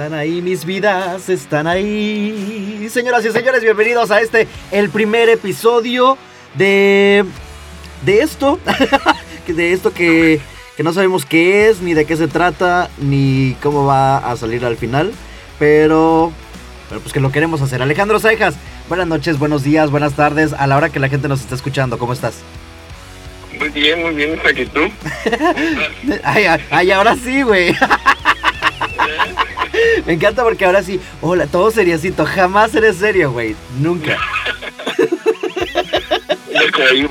Están ahí mis vidas, están ahí. Señoras y señores, bienvenidos a este, el primer episodio de... De esto. de esto que, que no sabemos qué es, ni de qué se trata, ni cómo va a salir al final. Pero... Pero pues que lo queremos hacer. Alejandro Cejas, buenas noches, buenos días, buenas tardes. A la hora que la gente nos está escuchando, ¿cómo estás? Muy bien, muy bien, aquí tú. ay, ay, ay, ahora sí, güey. Me encanta porque ahora sí, hola, todo seriecito, jamás eres serio, güey, nunca. Te cohibo.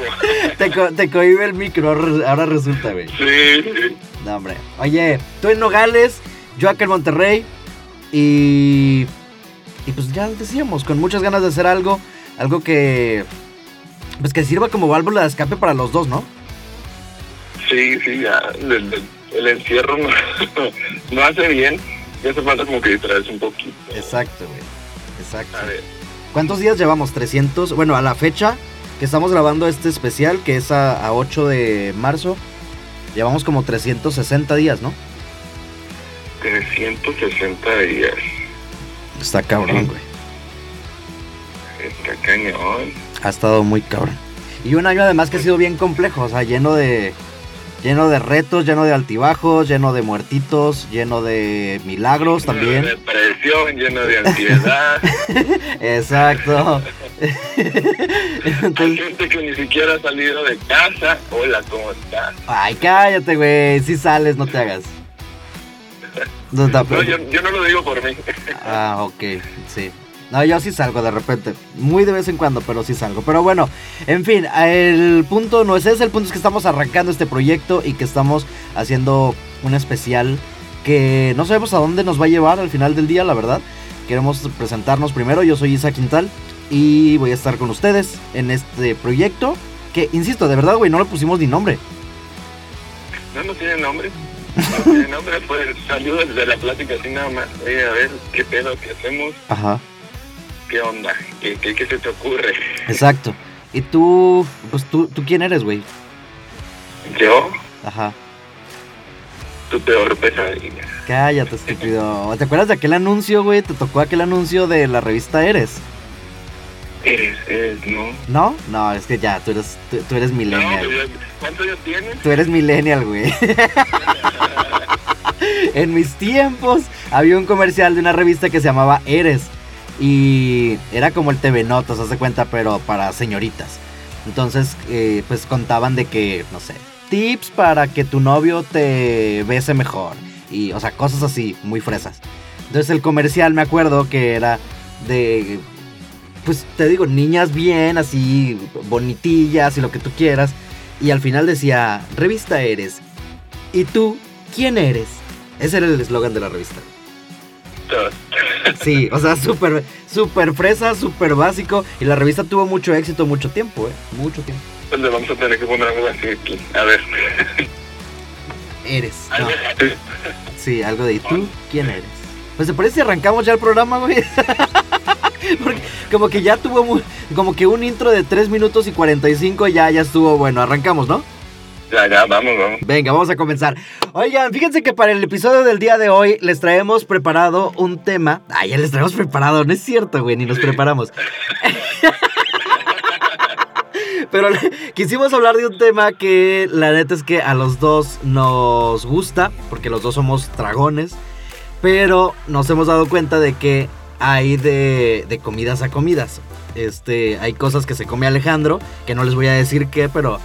Te, co te cohibe el micro, ahora resulta, güey. Sí, sí. No, hombre. Oye, tú en Nogales, yo acá en Monterrey y... Y pues ya decíamos, con muchas ganas de hacer algo, algo que... Pues que sirva como válvula de escape para los dos, ¿no? Sí, sí, ya. El, el- el encierro no, no hace bien. Ya hace falta como que distraerse un poquito. Exacto, güey. Exacto. A ver, ¿Cuántos días llevamos? 300. Bueno, a la fecha que estamos grabando este especial, que es a, a 8 de marzo, llevamos como 360 días, ¿no? 360 días. Está cabrón, güey. Está cañón. Ha estado muy cabrón. Y un año además que ha sido bien complejo, o sea, lleno de lleno de retos, lleno de altibajos, lleno de muertitos, lleno de milagros Lleno también. de depresión, lleno de ansiedad. Exacto. Hay Entonces, gente que ni siquiera ha salido de casa. Hola, ¿cómo estás? ay, cállate, güey, si sales, no te hagas. No, yo, yo no lo digo por mí. Ah, ok, sí. No, yo sí salgo de repente. Muy de vez en cuando, pero sí salgo. Pero bueno, en fin, el punto no es ese. El punto es que estamos arrancando este proyecto y que estamos haciendo un especial que no sabemos a dónde nos va a llevar al final del día, la verdad. Queremos presentarnos primero. Yo soy Isa Quintal y voy a estar con ustedes en este proyecto. Que, insisto, de verdad, güey, no le pusimos ni nombre. No, no tiene nombre. No tiene nombre, pues salió desde la plática así nada más. Oye, a ver, ¿qué pedo? ¿Qué hacemos? Ajá. ¿Qué onda? ¿Qué, qué, qué se te ocurre? Exacto. Y tú, pues tú, ¿tú quién eres, güey? Yo, Ajá. tu peor pesadilla. Cállate, estúpido. ¿Te acuerdas de aquel anuncio, güey? Te tocó aquel anuncio de la revista Eres. Eres, eres, ¿no? ¿No? No, es que ya, tú eres, tú, tú eres No, millennial. pues, ¿cuántos años tienes? Tú eres millennial, güey. en mis tiempos había un comercial de una revista que se llamaba Eres. Y era como el TV Notas, haz de cuenta, pero para señoritas. Entonces, eh, pues contaban de que, no sé, tips para que tu novio te bese mejor. Y, o sea, cosas así, muy fresas. Entonces el comercial me acuerdo que era de, pues te digo, niñas bien, así, bonitillas y lo que tú quieras. Y al final decía, revista eres. ¿Y tú quién eres? Ese era el eslogan de la revista. Sí, o sea, súper, súper fresa, súper básico. Y la revista tuvo mucho éxito mucho tiempo, ¿eh? Mucho tiempo. Pues le vamos a tener que poner algo así aquí. A ver. Eres. No, sí, algo de ¿y tú quién eres? Pues se parece si arrancamos ya el programa, güey. Porque como que ya tuvo como que un intro de 3 minutos y 45 ya, ya estuvo bueno. Arrancamos, ¿no? Ya, ya, vamos, vamos. Venga, vamos a comenzar. Oigan, fíjense que para el episodio del día de hoy les traemos preparado un tema. Ah, ya les traemos preparado, no es cierto, güey, ni nos Sí. preparamos. Pero quisimos hablar de un tema que la neta es que a los dos nos gusta, porque los dos somos dragones, pero nos hemos dado cuenta de que hay de, de comidas a comidas. Este, hay cosas que se come Alejandro, que no les voy a decir qué, pero,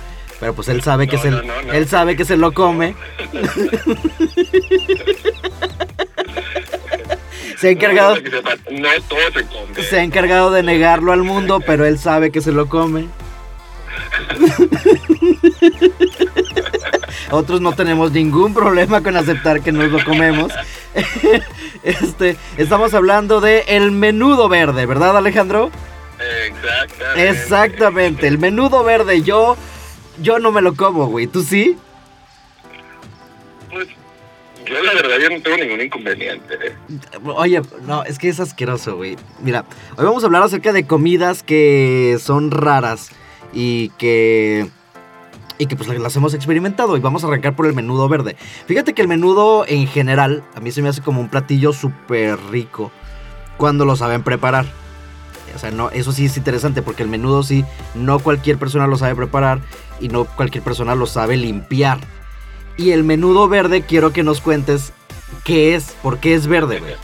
pero pues él sabe que No, se, no, no, no. él sabe que se lo come. Se ha encargado, se come. se ha encargado de negarlo al mundo, pero él sabe que se lo come. Otros no tenemos ningún problema con aceptar que nos lo comemos. Este, estamos hablando de el menudo verde, ¿verdad, Alejandro? Exactamente. Exactamente, el menudo verde. Yo, yo no me lo como, güey. ¿Tú sí? Pues yo la verdad yo no tengo ningún inconveniente. ¿eh? Oye, no, es que es asqueroso, güey. Mira, hoy vamos a hablar acerca de comidas que son raras y que y que pues las hemos experimentado y vamos a arrancar por el menudo verde. Fíjate que el menudo en general a mí se me hace como un platillo súper rico cuando lo saben preparar. O sea, no, eso sí es interesante porque el menudo sí, no cualquier persona lo sabe preparar y no cualquier persona lo sabe limpiar. Y el menudo verde quiero que nos cuentes qué es, por qué es verde, güey.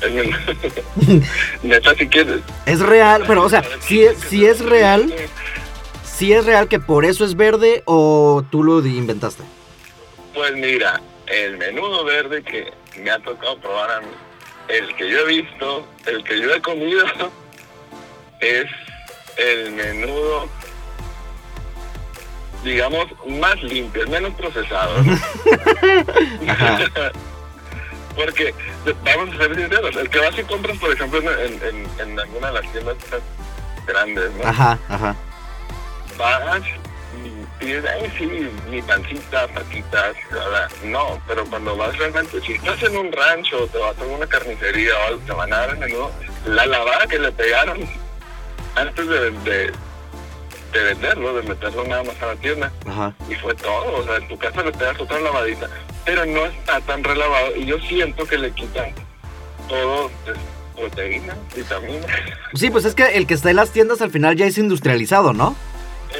Neta, si quieres. Es real, pero o sea, si es, si es real, si es real que por eso es verde o tú lo inventaste. Pues mira, el menudo verde que me ha tocado probar a mí, el que yo he visto, el que yo he comido, es el menudo digamos, más limpio, menos procesado. Porque, vamos a ser sinceros, el que vas y compras, por ejemplo, en, en, alguna de las tiendas grandes, ¿no? Ajá, ajá. Vas y pides, ay, sí, mi pancita, patitas, no, pero cuando vas realmente, si estás en un rancho, te vas a una carnicería o algo, te van a dar el menudo, la lavada que le pegaron antes de de venderlo, de meterlo nada más a la tienda. Y fue todo, o sea, en tu casa le pegas otra lavadita, pero no está tan relavado y yo siento que le quitan todo, pues, proteína, vitamina. Sí, pues es que el que está en las tiendas al final ya es industrializado, ¿no?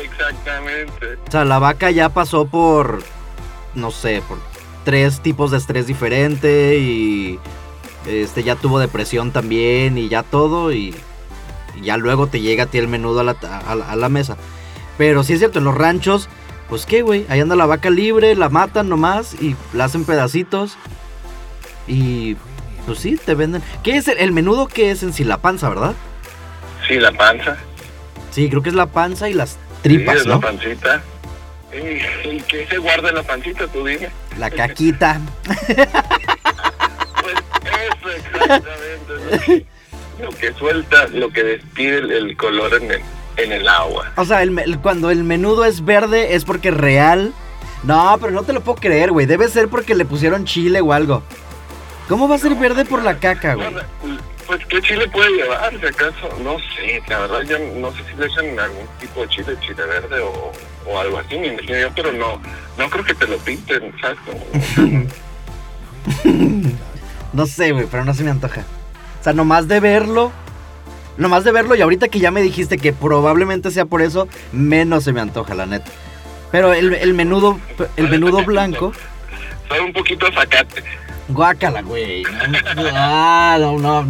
Exactamente. O sea, la vaca ya pasó por, no sé, por tres tipos de estrés diferente y este ya tuvo depresión también y ya todo y ya luego te llega a ti el menudo a la, a, la mesa. Pero sí es cierto, en los ranchos, pues qué, güey, ahí anda la vaca libre, la matan nomás y la hacen pedacitos. Y pues sí, te venden. ¿Qué es el, menudo? ¿Qué es en sí? La panza, ¿verdad? Sí, la panza. Sí, creo que es la panza y las tripas, sí, es la pancita. ¿Y, qué se guarda en la pancita, tú dime? La caquita. pues eso, exactamente lo que suelta, lo que despide el, color en el, en el, agua. O sea, el, cuando el menudo es verde es porque real. No, pero no te lo puedo creer, güey. Debe ser porque le pusieron chile o algo. ¿Cómo va a ser verde por la caca, güey? Pues, ¿qué chile puede llevar, si acaso? No sé, la verdad, yo no sé si le echan algún tipo de chile, chile verde o, o algo así, me imagino yo, pero no, no creo que te lo pinten, ¿sabes? no sé, güey, pero no se me antoja. Sea, nomás de verlo, nomás de verlo y ahorita que ya me dijiste que probablemente sea por eso, menos se me antoja, la neta. Pero el, el menudo, el menudo blanco... Sabe un poquito sacate. Guácala, güey. Ah, no, no.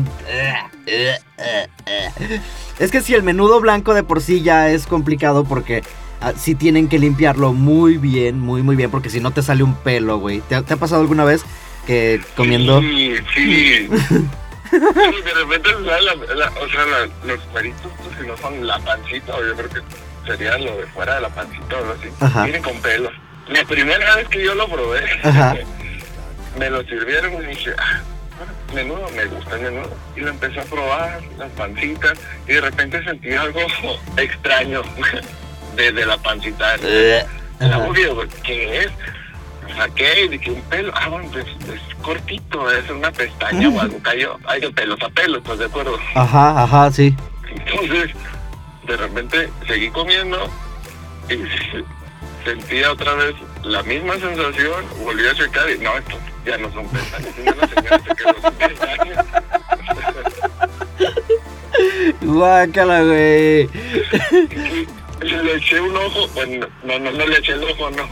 Es que si el menudo blanco de por sí ya es complicado porque ah, sí tienen que limpiarlo muy bien, muy, muy bien, porque si no te sale un pelo, güey. ¿Te, ha pasado alguna vez que comiendo... Sí, sí. Sí, de repente la, la, o sea, los cueritos, pues, si no son la pancita, o yo creo que sería lo de fuera de la pancita o algo así. Vienen con pelos. La primera vez que yo lo probé, me lo sirvieron y dije, ah, menudo, me gusta el menudo. Y lo empecé a probar, las pancitas, y de repente sentí algo extraño desde la pancita. Uh, ¿Qué es? Saqué y que un pelo, ah, bueno, pues es cortito, es una pestaña o algo cayó. Hay de pelos a pelos, ¿estás de acuerdo? Ajá, ajá, sí. Entonces, de repente seguí comiendo y sentía otra vez la misma sensación, volví a checar y no, esto ya no son pestañas, ya la señora se quedó sin pestañas. Guácala, güey. Le eché un ojo, bueno, no, no, no le eché el ojo, no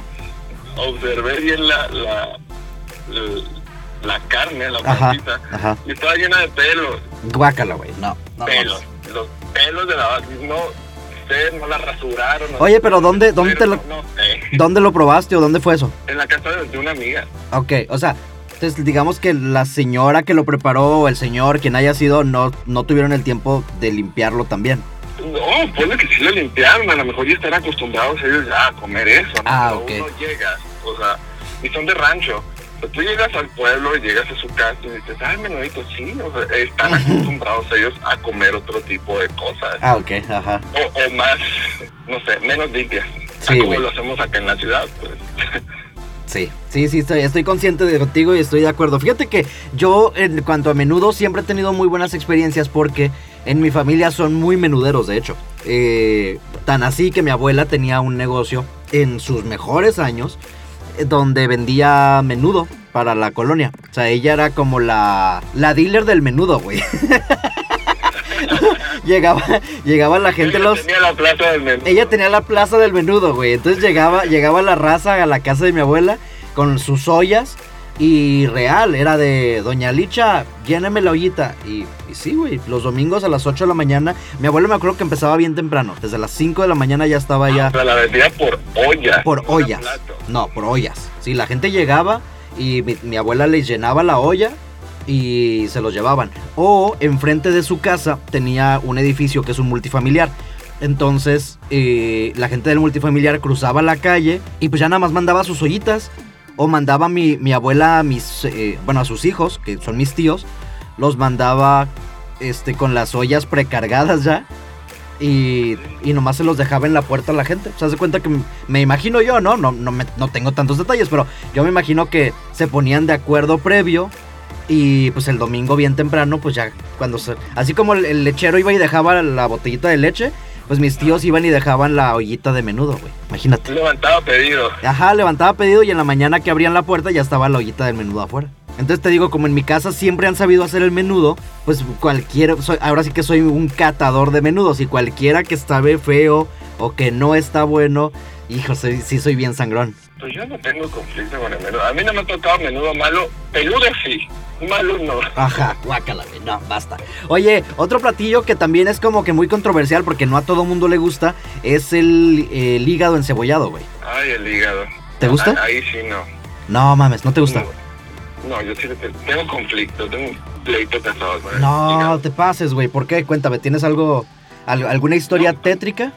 observé bien la, la, la, carne, la pancita, y estaba llena de pelos. Guácala, güey, no. pelos, los pelos de la vaca, no sé, no la rasuraron. Oye, pero ¿dónde, dónde te lo, ¿dónde lo probaste o dónde fue eso? En la casa de una amiga. Ok, o sea, entonces digamos que la señora que lo preparó o el señor, quien haya sido, no, no tuvieron el tiempo de limpiarlo también. No, puede que sí lo limpiaron, a lo mejor ya están acostumbrados ellos ya a comer eso, ¿no? Ah, ok. Uno llega, o sea, y son de rancho. Pero tú llegas al pueblo y llegas a su casa y dices, ay, menudito, sí, o sea, están acostumbrados ellos a comer otro tipo de cosas. Ah, ok, ajá. O, más, no sé, menos limpias. Sí, como lo hacemos acá en la ciudad, pues. Sí, sí, sí, estoy, estoy consciente de contigo y estoy de acuerdo. Fíjate que yo, en cuanto a menudo, siempre he tenido muy buenas experiencias porque en mi familia son muy menuderos, de hecho. Eh, tan así que mi abuela tenía un negocio en sus mejores años, eh, donde vendía menudo para la colonia. O sea, ella era como la, la dealer del menudo, güey. llegaba, llegaba la gente Ella los... tenía la plaza del menú. Ella tenía la plaza del menudo, güey. Entonces llegaba, llegaba la raza a la casa de mi abuela con sus ollas. Y real, era de Doña Licha, lléname la ollita. Y, y sí, güey, los domingos a las 8 de la mañana. Mi abuelo me acuerdo que empezaba bien temprano. Desde las 5 de la mañana ya estaba ya O sea, la vendía por olla. por no ollas. No, por ollas. Sí, la gente llegaba y mi, mi abuela les llenaba la olla y se los llevaban. O enfrente de su casa tenía un edificio que es un multifamiliar. Entonces eh, la gente del multifamiliar cruzaba la calle y pues ya nada más mandaba sus ollitas. O mandaba mi, mi abuela a mis, eh, bueno, a sus hijos, que son mis tíos, los mandaba este, con las ollas precargadas ya. Y, y nomás se los dejaba en la puerta a la gente. Se hace cuenta que me imagino yo, ¿no? No, no, me- no tengo tantos detalles, pero yo me imagino que se ponían de acuerdo previo. Y pues el domingo bien temprano, pues ya cuando se... Así como el lechero iba y dejaba la botellita de leche, pues mis tíos iban y dejaban la ollita de menudo, güey. Imagínate. Levantaba pedido. Ajá, levantaba pedido y en la mañana que abrían la puerta ya estaba la ollita del menudo afuera. Entonces te digo, como en mi casa siempre han sabido hacer el menudo, pues cualquiera, soy, ahora sí que soy un catador de menudos y cualquiera que sabe feo o que no está bueno, hijo, soy- sí soy bien sangrón. Pues yo no tengo conflicto con el menudo. A mí no me ha tocado menudo malo. Peludo sí. Malo no. Ajá, guácala, no, basta. Oye, otro platillo que también es como que muy controversial porque no a todo mundo le gusta es el, el hígado encebollado, güey. Ay, el hígado. ¿Te gusta? Ah, Ahí sí no. No mames, ¿no te gusta? No, yo sí te- tengo conflicto. Tengo un pleito casado No, te pases, güey. ¿Por qué? Cuéntame, ¿tienes algo, al- alguna historia No. tétrica?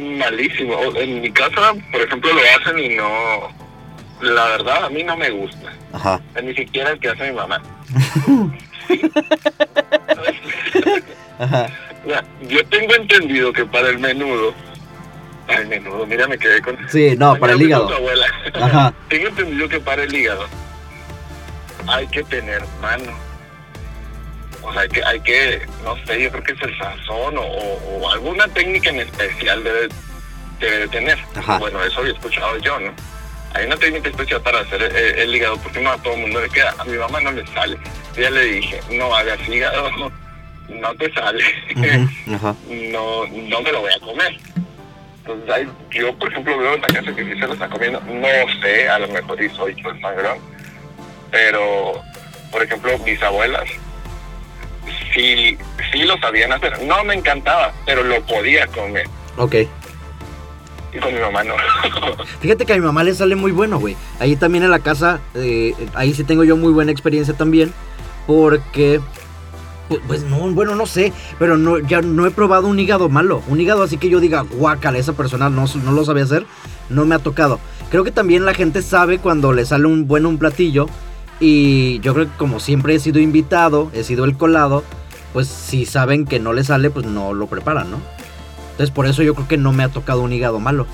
Malísimo. En mi casa, por ejemplo, lo hacen y no... La verdad, a mí no me gusta. Ajá. Ni siquiera el que hace mi mamá. Ajá. Ya, Yo tengo entendido que para el menudo... Ay, menudo, mira, me quedé con... Sí, no, para el hígado. abuela. Ajá. Tengo entendido que para el hígado hay que tener mano. O sea, hay que, hay que no sé, yo creo que es el sazón o, alguna técnica en especial debe, debe de tener. Ajá. Bueno, eso había escuchado yo, ¿no? Hay una técnica especial para hacer el, el hígado porque no a todo el mundo le queda. A mi mamá no le sale. Ya le dije, no hagas hígado, no te sale. Ajá. no, no me lo voy a comer. Entonces, ahí, yo, por ejemplo, veo en la casa que sí se lo está comiendo. No sé, a lo mejor y soy yo el sangrón. Pero, por ejemplo, mis abuelas sí, sí lo sabían hacer. No me encantaba, pero lo podía comer. Ok. Y con mi mamá no. Fíjate que a mi mamá le sale muy bueno, güey. Ahí también en la casa, eh, ahí sí tengo yo muy buena experiencia también. Porque, pues, pues, no, bueno, no sé. Pero no, ya no he probado un hígado malo. Un hígado así que yo diga, guácala, esa persona no, no lo sabe hacer. No me ha tocado. Creo que también la gente sabe cuando le sale un bueno un platillo. Y yo creo que como siempre he sido invitado, he sido el colado. Pues si saben que no le sale, pues no lo preparan, ¿no? Entonces por eso yo creo que no me ha tocado un hígado malo.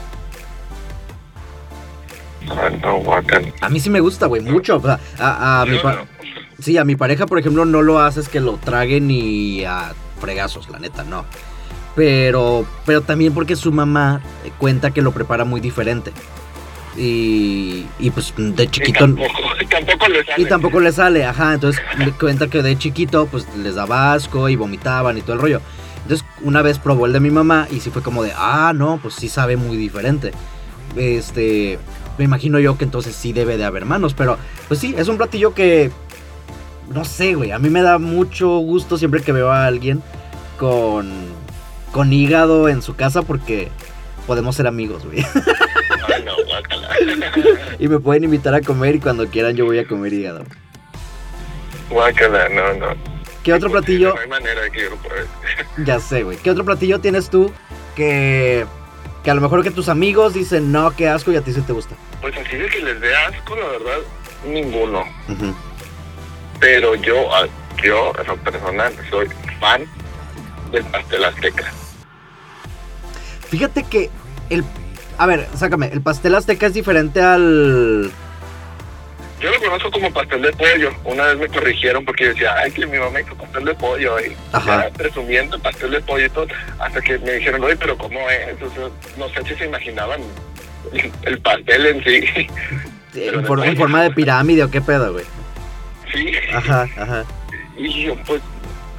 A mí sí me gusta, güey, mucho. O sea, a, a mi Yo pa- no. Sí, a mi pareja, por ejemplo, no lo haces que lo traguen ni a fregazos, la neta, no. Pero, pero también porque su mamá eh, cuenta que lo prepara muy diferente. Y, y pues de chiquito... tampoco, y tampoco le sale. Y tampoco le sale, ajá. Entonces me cuenta que de chiquito, pues les daba asco y vomitaban y todo el rollo. Entonces, una vez probó el de mi mamá y sí fue como de, ah, no, pues sí sabe muy diferente. Este, me imagino yo que entonces sí debe de haber manos, pero pues sí, es un platillo que, no sé, güey, a mí me da mucho gusto siempre que veo a alguien con, con hígado en su casa porque podemos ser amigos, güey. Y me pueden invitar a comer y cuando quieran yo voy a comer hígado. Guácala, no, no. ¿Qué otro platillo? No hay manera de que yo lo pruebe. Ya sé, güey. ¿Qué otro platillo tienes tú que, que a lo mejor que tus amigos dicen, no, qué asco y a ti sí te gusta? Pues así de que les dé asco, la verdad, ninguno. Pero yo, yo, en lo personal, soy fan del pastel azteca. Fíjate que el... A ver, sácame, el pastel azteca es diferente al... Yo lo conozco como pastel de pollo. Una vez me corrigieron porque yo decía, ay, que mi mamá hizo pastel de pollo. Y Ajá. ya presumiendo pastel de pollo y todo. Hasta que me dijeron, oye, pero ¿cómo es? O sea, no sé si se imaginaban el pastel en sí. en, forma de pirámide o qué pedo, güey. Sí. Ajá, ajá. Y yo, pues,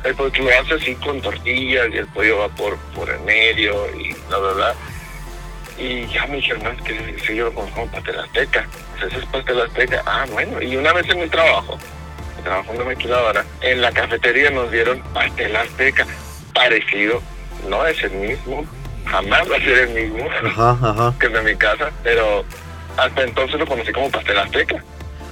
el pollo lo hace así con tortillas y el pollo va por, por el medio y bla, bla. Y ya me dijeron, no, es que si yo lo conozco como pastel azteca. Pues ese es pastel azteca. Ah, bueno. Y una vez en mi trabajo, trabajo en una maquiladora, en la cafetería nos dieron pastel azteca. Parecido, no es el mismo, jamás va a ser el mismo que el de mi casa, pero hasta entonces lo conocí como pastel azteca.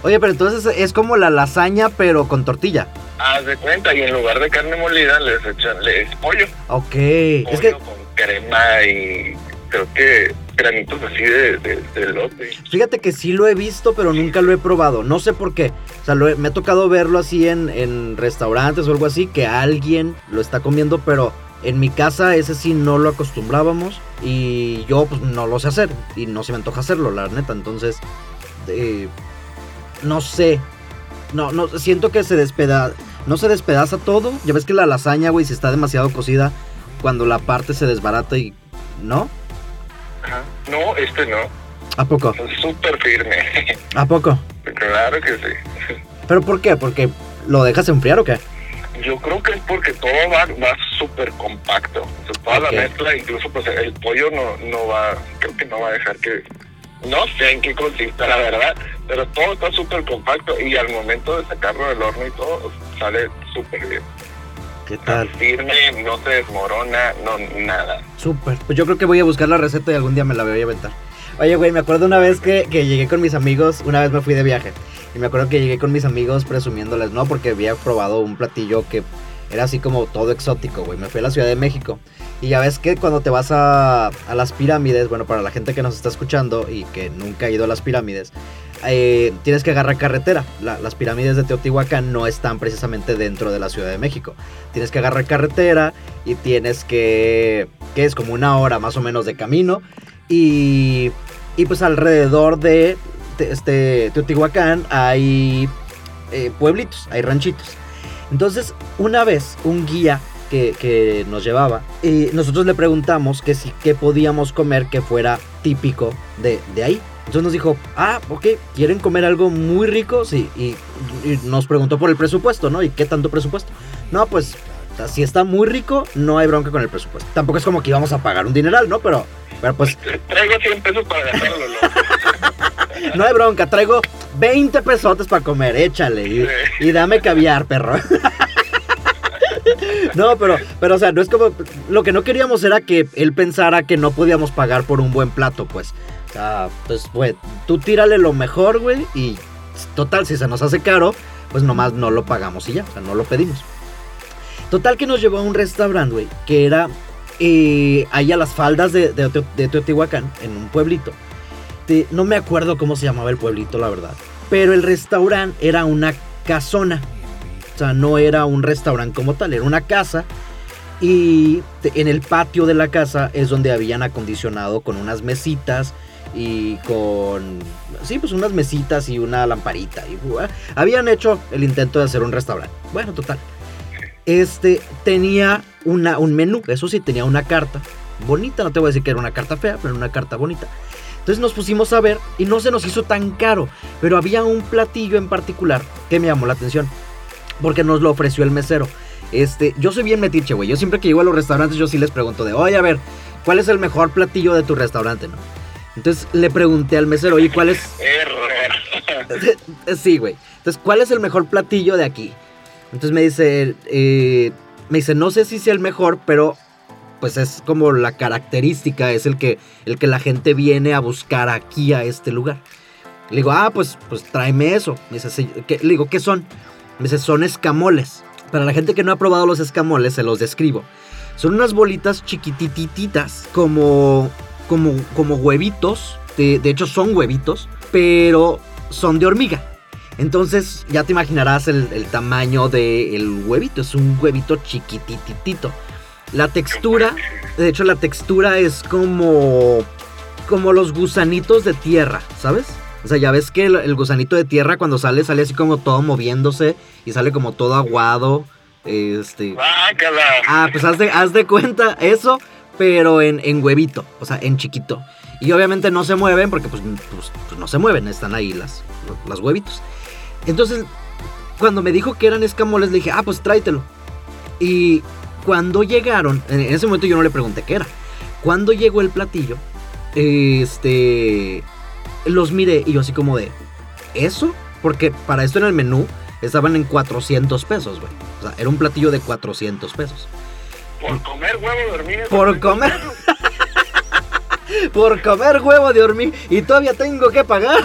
Oye, pero entonces es como la lasaña, pero con tortilla. Haz de cuenta, y en lugar de carne molida les echan les pollo. Ok. Pollo es que... con crema y creo que granitos así de, de, lote. Fíjate que sí lo he visto, pero nunca lo he probado. No sé por qué. O sea, me ha tocado verlo así en, en restaurantes o algo así, que alguien lo está comiendo, pero en mi casa ese sí no lo acostumbrábamos y yo pues no lo sé hacer y no se me antoja hacerlo, la neta. Entonces, eh, no sé. No, no, siento que se despeda, no se despedaza todo. Ya ves que la lasaña, güey, si está demasiado cocida, cuando la parte se desbarata y... ¿No? Ajá. No, este no. ¿A poco? Súper firme. ¿A poco? Claro que sí. ¿Pero por qué? ¿Porque lo dejas enfriar o qué? Yo creo que es porque todo va, va súper compacto. toda la mezcla, incluso pues el pollo no, no va, creo que no va a dejar que... No sé en qué consiste, la verdad, pero todo está súper compacto y al momento de sacarlo del horno y todo, sale súper bien. ¿Qué tal? Firme, no se desmorona, no, nada. Súper. Pues yo creo que voy a buscar la receta y algún día me la voy a aventar. Oye, güey, me acuerdo una vez que, que llegué con mis amigos, una vez me fui de viaje. Y me acuerdo que llegué con mis amigos presumiéndoles, ¿no? Porque había probado un platillo que era así como todo exótico, güey. Me fui a la Ciudad de México. Y ya ves que cuando te vas a, a las pirámides, bueno, para la gente que nos está escuchando y que nunca ha ido a las pirámides, eh, tienes que agarrar carretera. las pirámides de Teotihuacán no están precisamente dentro de la Ciudad de México. Tienes que agarrar carretera y tienes que... que es como una hora más o menos de camino. Y, y pues alrededor de este, Teotihuacán hay eh, pueblitos, hay ranchitos. Entonces, una vez un guía que, nos llevaba, y nosotros le preguntamos que si qué podíamos comer que fuera típico de, ahí. Entonces nos dijo, ah, ok, ¿quieren comer algo muy rico? Sí, y, nos preguntó por el presupuesto, ¿no? ¿Y qué tanto presupuesto? No, pues, si está muy rico, no hay bronca con el presupuesto. Tampoco es como que íbamos a pagar un dineral, ¿no? Pero, pero pues... Traigo 100 pesos para gastarlo, no hay bronca, traigo 20 pesotes para comer, échale. Y, dame caviar, perro. No, pero, pero, o sea, no es como. Lo que no queríamos era que él pensara que no podíamos pagar por un buen plato, pues. Pues, güey, tú tírale lo mejor, güey, y total, si se nos hace caro, pues nomás no lo pagamos y ya, o sea, no lo pedimos. Total que nos llevó a un restaurante, güey, que era eh, ahí a las faldas de, Teotihuacán, en un pueblito. No me acuerdo cómo se llamaba el pueblito, la verdad. Pero el restaurante era una casona. O sea, no era un restaurante como tal, era una casa. Y en el patio de la casa es donde habían acondicionado con unas mesitas y con... Sí, pues unas mesitas y una lamparita. Y, habían hecho el intento de hacer un restaurante. Bueno, total. Este tenía una, un menú, eso sí, tenía una carta. Bonita, no te voy a decir que era una carta fea, pero una carta bonita. Entonces nos pusimos a ver y no se nos hizo tan caro, pero había un platillo en particular que me llamó la atención, porque nos lo ofreció el mesero. Este, yo soy bien metiche, güey. Yo siempre que llego a los restaurantes yo sí les pregunto de, "Oye, a ver, ¿cuál es el mejor platillo de tu restaurante, no?" Entonces le pregunté al mesero, "Oye, ¿cuál es Sí, güey. Entonces, ¿cuál es el mejor platillo de aquí? Entonces me dice, eh, me dice, no sé si sea el mejor, pero pues es como la característica, es el que, el que la gente viene a buscar aquí a este lugar. Le digo, ah, pues, pues tráeme eso. Me dice, ¿qué? Le digo, ¿qué son? Me dice, son escamoles. Para la gente que no ha probado los escamoles, se los describo. Son unas bolitas chiquitititas, como, como, como huevitos. De, hecho, son huevitos, pero son de hormiga. Entonces, ya te imaginarás el, el tamaño del huevito. Es un huevito chiquititito. La textura, de hecho la textura es como como los gusanitos de tierra, ¿sabes? O sea, ya ves que el, gusanito de tierra cuando sale sale así como todo moviéndose y sale como todo aguado. Este. Ah, pues haz de, haz de cuenta eso, pero en, en huevito, o sea, en chiquito. Y obviamente no se mueven porque pues, pues, pues, no se mueven, están ahí las, las huevitos. Entonces, cuando me dijo que eran escamoles, le dije, ah, pues tráetelo. Y cuando llegaron, en ese momento yo no le pregunté qué era. Cuando llegó el platillo, este, los miré y yo así como de, ¿eso? Porque para esto en el menú estaban en 400 pesos, güey. O sea, era un platillo de 400 pesos. Por comer huevo de hormiga. Por comer. por comer huevo de hormiga. Y todavía tengo que pagar.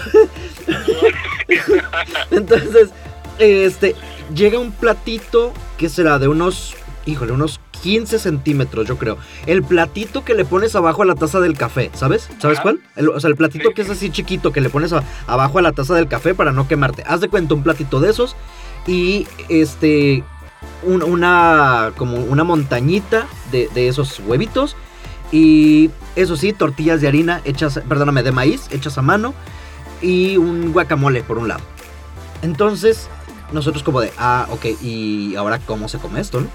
Entonces, este, llega un platito que será de unos, híjole, unos 15 centímetros, yo creo. El platito que le pones abajo a la taza del café, ¿sabes? ¿Sabes cuál? o sea, el platito que es así chiquito que le pones abajo a la taza del café para no quemarte. Haz de cuenta un platito de esos y este una como una montañita de, esos huevitos y eso sí, tortillas de harina hechas, perdóname, de maíz hechas a mano y un guacamole por un lado. Entonces, nosotros como de, ah, ok, y ahora cómo se come esto, ¿no?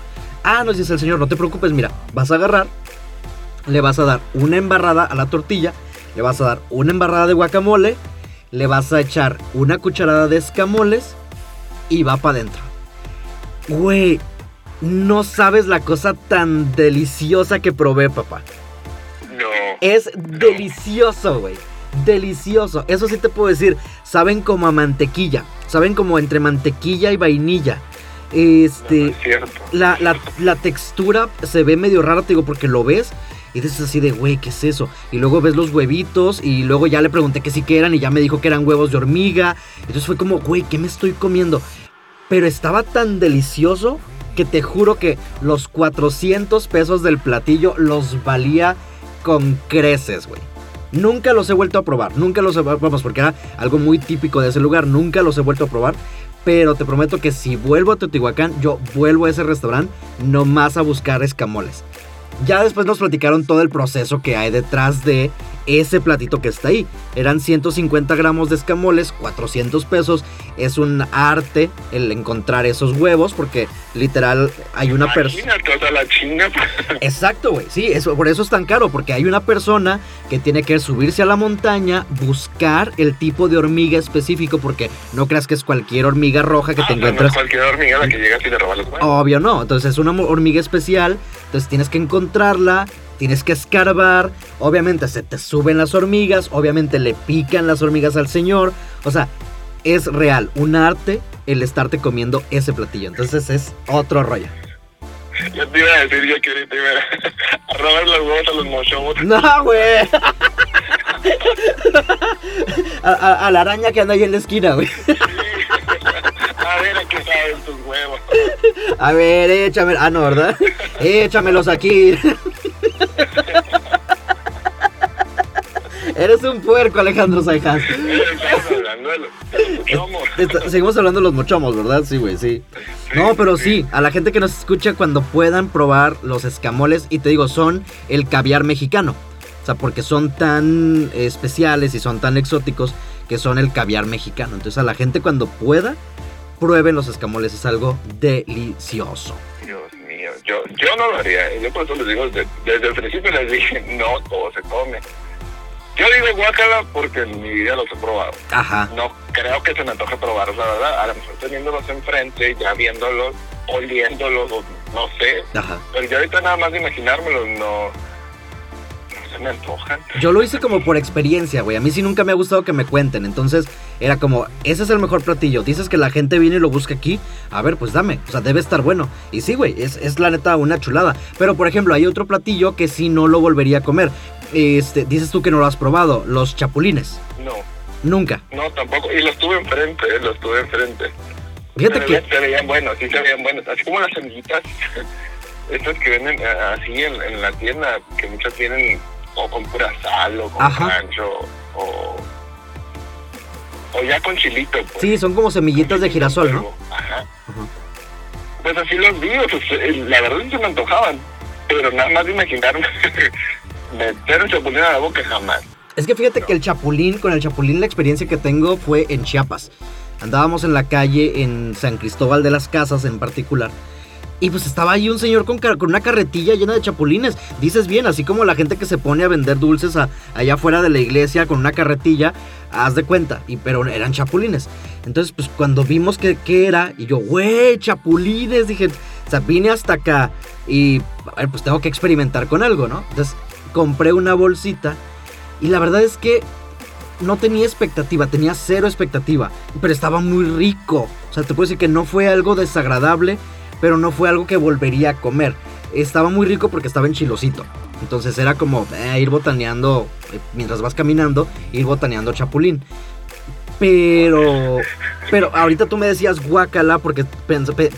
Ah, nos dice el señor, no te preocupes, mira, vas a agarrar, le vas a dar una embarrada a la tortilla, le vas a dar una embarrada de guacamole, le vas a echar una cucharada de escamoles y va para adentro. Güey, no sabes la cosa tan deliciosa que probé, papá. No. Es delicioso, güey. Delicioso. Eso sí te puedo decir. Saben como a mantequilla. Saben como entre mantequilla y vainilla. Este. la, la, textura se ve medio rara, te digo, porque lo ves. Y dices así de, güey, ¿qué es eso? Y luego ves los huevitos. Y luego ya le pregunté que sí que eran. Y ya me dijo que eran huevos de hormiga. Entonces fue como, güey, ¿qué me estoy comiendo? Pero estaba tan delicioso que te juro que los 400 pesos del platillo los valía con creces, güey. Nunca los he vuelto a probar, nunca los he, vamos, porque era algo muy típico de ese lugar, nunca los he vuelto a probar, pero te prometo que si vuelvo a Teotihuacán, yo vuelvo a ese restaurante nomás a buscar escamoles. Ya después nos platicaron todo el proceso que hay detrás de ese platito que está ahí. Eran 150 gramos de escamoles, 400 pesos. Es un arte el encontrar esos huevos porque literal hay una persona... Exacto, güey. Sí, eso, por eso es tan caro porque hay una persona que tiene que subirse a la montaña, buscar el tipo de hormiga específico porque no creas que es cualquier hormiga roja que ah, te encuentras. No cualquier hormiga la que llega y te roba los huevos. Obvio no. Entonces es una hormiga especial. Entonces tienes que encontrarla tienes que escarbar, obviamente se te suben las hormigas, obviamente le pican las hormigas al señor, o sea, es real, un arte el estarte comiendo ese platillo, entonces es otro rollo. Yo te iba a decir yo que ahorita iba a robar los huevos a los mochomos. No, güey. A, la araña que anda ahí en la esquina, güey. A ver, ¿a qué saben tus huevos? A ver, échame. Ah, no, ¿verdad? Échamelos aquí. Eres un puerco, Alejandro Saijas. Seguimos hablando de los mochomos, ¿verdad? Sí, güey, sí. No, pero sí, a la gente que nos escucha cuando puedan probar los escamoles, y te digo, son el caviar mexicano. O sea, porque son tan especiales y son tan exóticos que son el caviar mexicano. Entonces a la gente cuando pueda, prueben los escamoles, es algo delicioso. Dios mío, yo, yo no lo haría. Yo por eso les digo, desde, desde el principio les dije, no, todo se come. Yo digo guácala porque en mi vida los he probado. Ajá. No creo que se me antoje probarlos, la verdad. A lo mejor teniéndolos enfrente, ya viéndolos, oliéndolos, no sé. Ajá. Pero yo ahorita nada más de imaginármelos, no, se me antojan. Yo lo hice como por experiencia, güey. A mí sí nunca me ha gustado que me cuenten. Entonces era como, ese es el mejor platillo. Dices que la gente viene y lo busca aquí. A ver, pues dame. O sea, debe estar bueno. Y sí, güey, es, es la neta una chulada. Pero por ejemplo, hay otro platillo que sí no lo volvería a comer. Este, dices tú que no lo has probado, los chapulines. No. Nunca. No, tampoco. Y los tuve enfrente, eh, los tuve enfrente. Fíjate que... Se veían buenos, sí se veían buenos. Así como las semillitas, estas que venden eh, así en, la tienda, que muchas tienen o con pura sal o con rancho o... O ya con chilito. Pues. Sí, son como semillitas de girasol, ¿no? Ajá. Pues así los vi, pues, eh, la verdad se me antojaban. Pero nada más de imaginarme meter un chapulín a la boca jamás. Es que fíjate que el chapulín, con el chapulín la experiencia que tengo fue en Chiapas. Andábamos en la calle en San Cristóbal de las Casas en particular. Y pues estaba ahí un señor con, con, una carretilla llena de chapulines. Dices bien, así como la gente que se pone a vender dulces allá afuera de la iglesia con una carretilla, haz de cuenta. Y, pero eran chapulines. Entonces, pues cuando vimos que, era, y yo, güey, chapulines, dije, o sea, vine hasta acá y, a ver, pues tengo que experimentar con algo, ¿no? Entonces, compré una bolsita y la verdad es que no tenía expectativa, tenía cero expectativa, pero estaba muy rico. O sea, te puedo decir que no fue algo desagradable, pero no fue algo que volvería a comer. Estaba muy rico porque estaba en chilosito. Entonces era como eh, ir botaneando, eh, mientras vas caminando, ir botaneando chapulín. Pero, pero ahorita tú me decías guacala porque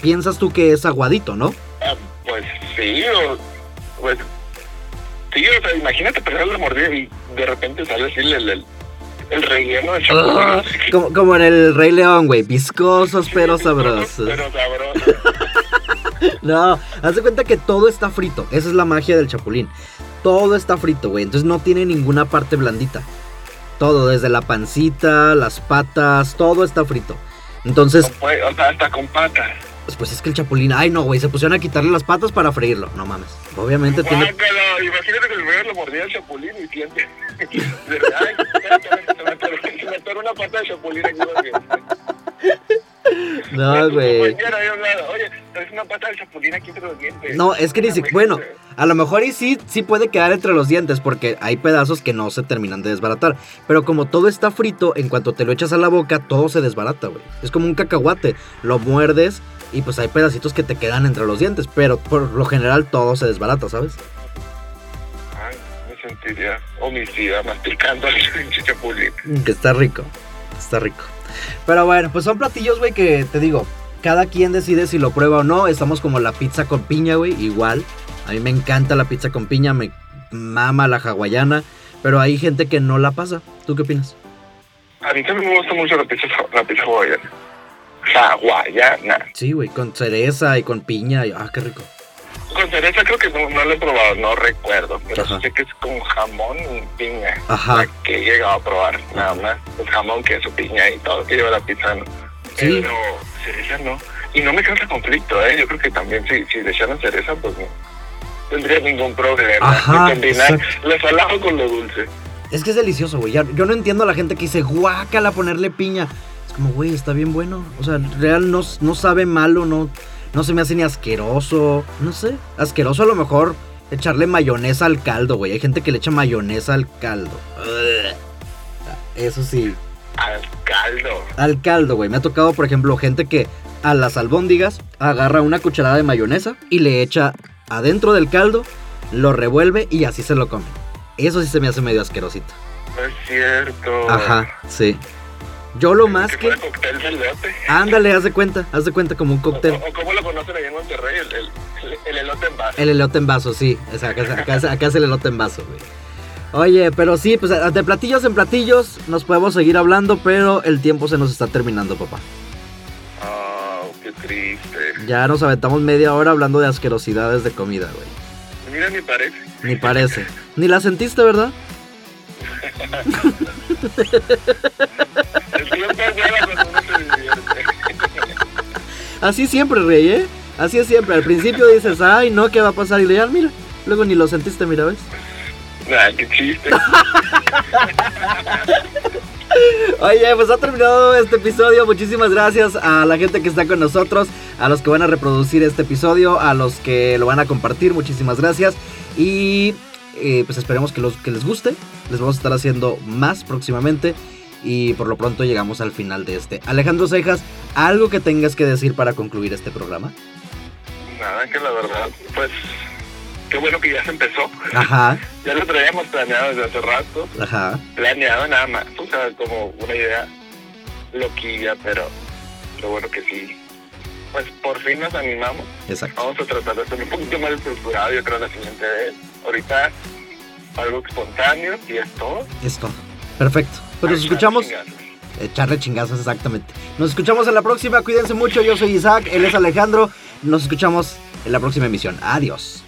piensas tú que es aguadito, ¿no? Ah, pues sí, o, pues sí, o sea, imagínate pegar la mordida y de repente sale así el, el, relleno de chapulín. Como, como en el Rey León, güey, viscosos pero sabrosos. Pero sabrosos. no, haz de cuenta que todo está frito, esa es la magia del chapulín. Todo está frito, güey, entonces no tiene ninguna parte blandita. Todo, desde la pancita, las patas, todo está frito. Entonces. hasta con patas. Pues, es que el chapulín. Ay, no, güey, se pusieron a quitarle las patas para freírlo. No mames. Obviamente tiene. Imagínate que el bebé lo mordía el chapulín y siente. Ay, se me una pata de chapulín aquí. No, güey. No, es que dice, bueno, a lo mejor y sí, sí puede quedar entre los dientes porque hay pedazos que no se terminan de desbaratar. Pero como todo está frito, en cuanto te lo echas a la boca, todo se desbarata, güey. Es como un cacahuate. Lo muerdes y pues hay pedacitos que te quedan entre los dientes. Pero por lo general todo se desbarata, ¿sabes? Ay, me sentiría homicida masticando el chapulín. Que está rico. Está rico. Pero bueno, pues son platillos, güey, que te digo, cada quien decide si lo prueba o no. Estamos como la pizza con piña, güey, igual. A mí me encanta la pizza con piña, me mama la hawaiana, pero hay gente que no la pasa. ¿Tú qué opinas? A mí también me gusta mucho la pizza, la pizza hawaiana. Hawaiana. Sí, güey, con cereza y con piña. Y, ah, qué rico. Con cereza creo que no, no lo he probado, no recuerdo, pero sé que es con jamón y piña. Ajá. que he llegado a probar, nada más. El jamón, queso, piña y todo que lleva la pizza. ¿no? Sí. Pero cereza no. Y no me causa conflicto, ¿eh? Yo creo que también si, si le echaran cereza, pues no tendría ningún problema. Ajá, combinar lo salado con lo dulce. Es que es delicioso, güey. Yo no entiendo a la gente que dice guácala ponerle piña. Es como, güey, está bien bueno. O sea, real no, no sabe malo, no no se me hace ni asqueroso. No sé. Asqueroso a lo mejor echarle mayonesa al caldo, güey. Hay gente que le echa mayonesa al caldo. Eso sí. Al caldo. Al caldo, güey. Me ha tocado, por ejemplo, gente que a las albóndigas agarra una cucharada de mayonesa y le echa adentro del caldo, lo revuelve y así se lo come. Eso sí se me hace medio asquerosito. es cierto. Ajá, sí. Yo lo más que. cóctel de elote. Ándale, haz de cuenta, haz de cuenta como un cóctel. O, cómo lo conocen ahí en Monterrey, el, el, el, elote en vaso. El elote en vaso, sí. O sea, acá, acá, es el elote en vaso, güey. Oye, pero sí, pues de platillos en platillos nos podemos seguir hablando, pero el tiempo se nos está terminando, papá. Ah, qué triste. Ya nos aventamos media hora hablando de asquerosidades de comida, güey. Mira, ni parece. Ni parece. Ni la sentiste, ¿verdad? Así siempre, Rey, ¿eh? Así es siempre. Al principio dices, ay, no, ¿qué va a pasar? Y le dices, mira, luego ni lo sentiste, mira, ¿ves? Ay, qué chiste. Oye, pues ha terminado este episodio. Muchísimas gracias a la gente que está con nosotros, a los que van a reproducir este episodio, a los que lo van a compartir. Muchísimas gracias. Y eh, pues esperemos que, los, que les guste. Les vamos a estar haciendo más próximamente. Y por lo pronto llegamos al final de este. Alejandro Cejas, ¿algo que tengas que decir para concluir este programa? Nada, que la verdad, pues qué bueno que ya se empezó. Ajá. ya lo traíamos planeado desde hace rato. Ajá. Planeado nada más, o sea, como una idea loquilla, pero lo bueno que sí. Pues por fin nos animamos. Exacto. Vamos a tratar de hacer un poquito más estructurado, yo creo, la siguiente vez. Ahorita algo espontáneo y es todo. Es todo. Perfecto. Pues nos escuchamos. Echarle chingazos, exactamente. Nos escuchamos en la próxima. Cuídense mucho. Yo soy Isaac. Él es Alejandro. Nos escuchamos en la próxima emisión. Adiós.